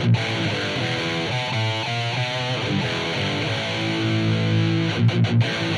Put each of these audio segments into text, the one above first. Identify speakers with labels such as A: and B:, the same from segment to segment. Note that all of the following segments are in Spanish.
A: Thank you.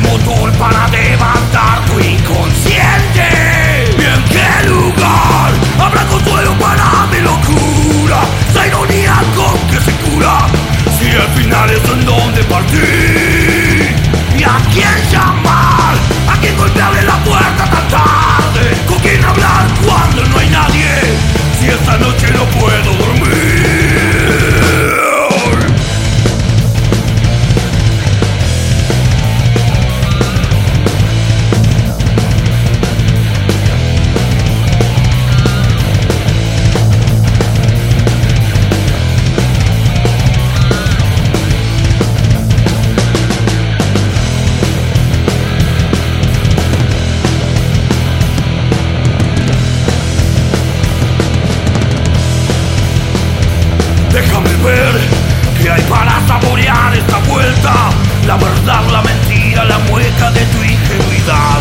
A: motor para la verdad, la mentira, la mueca de tu ingenuidad.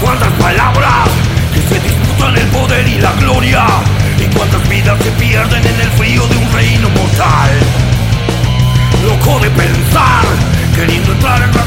A: Cuántas palabras que se disputan el poder y la gloria, y cuántas vidas se pierden en el frío de un reino mortal. Loco de pensar, queriendo entrar en la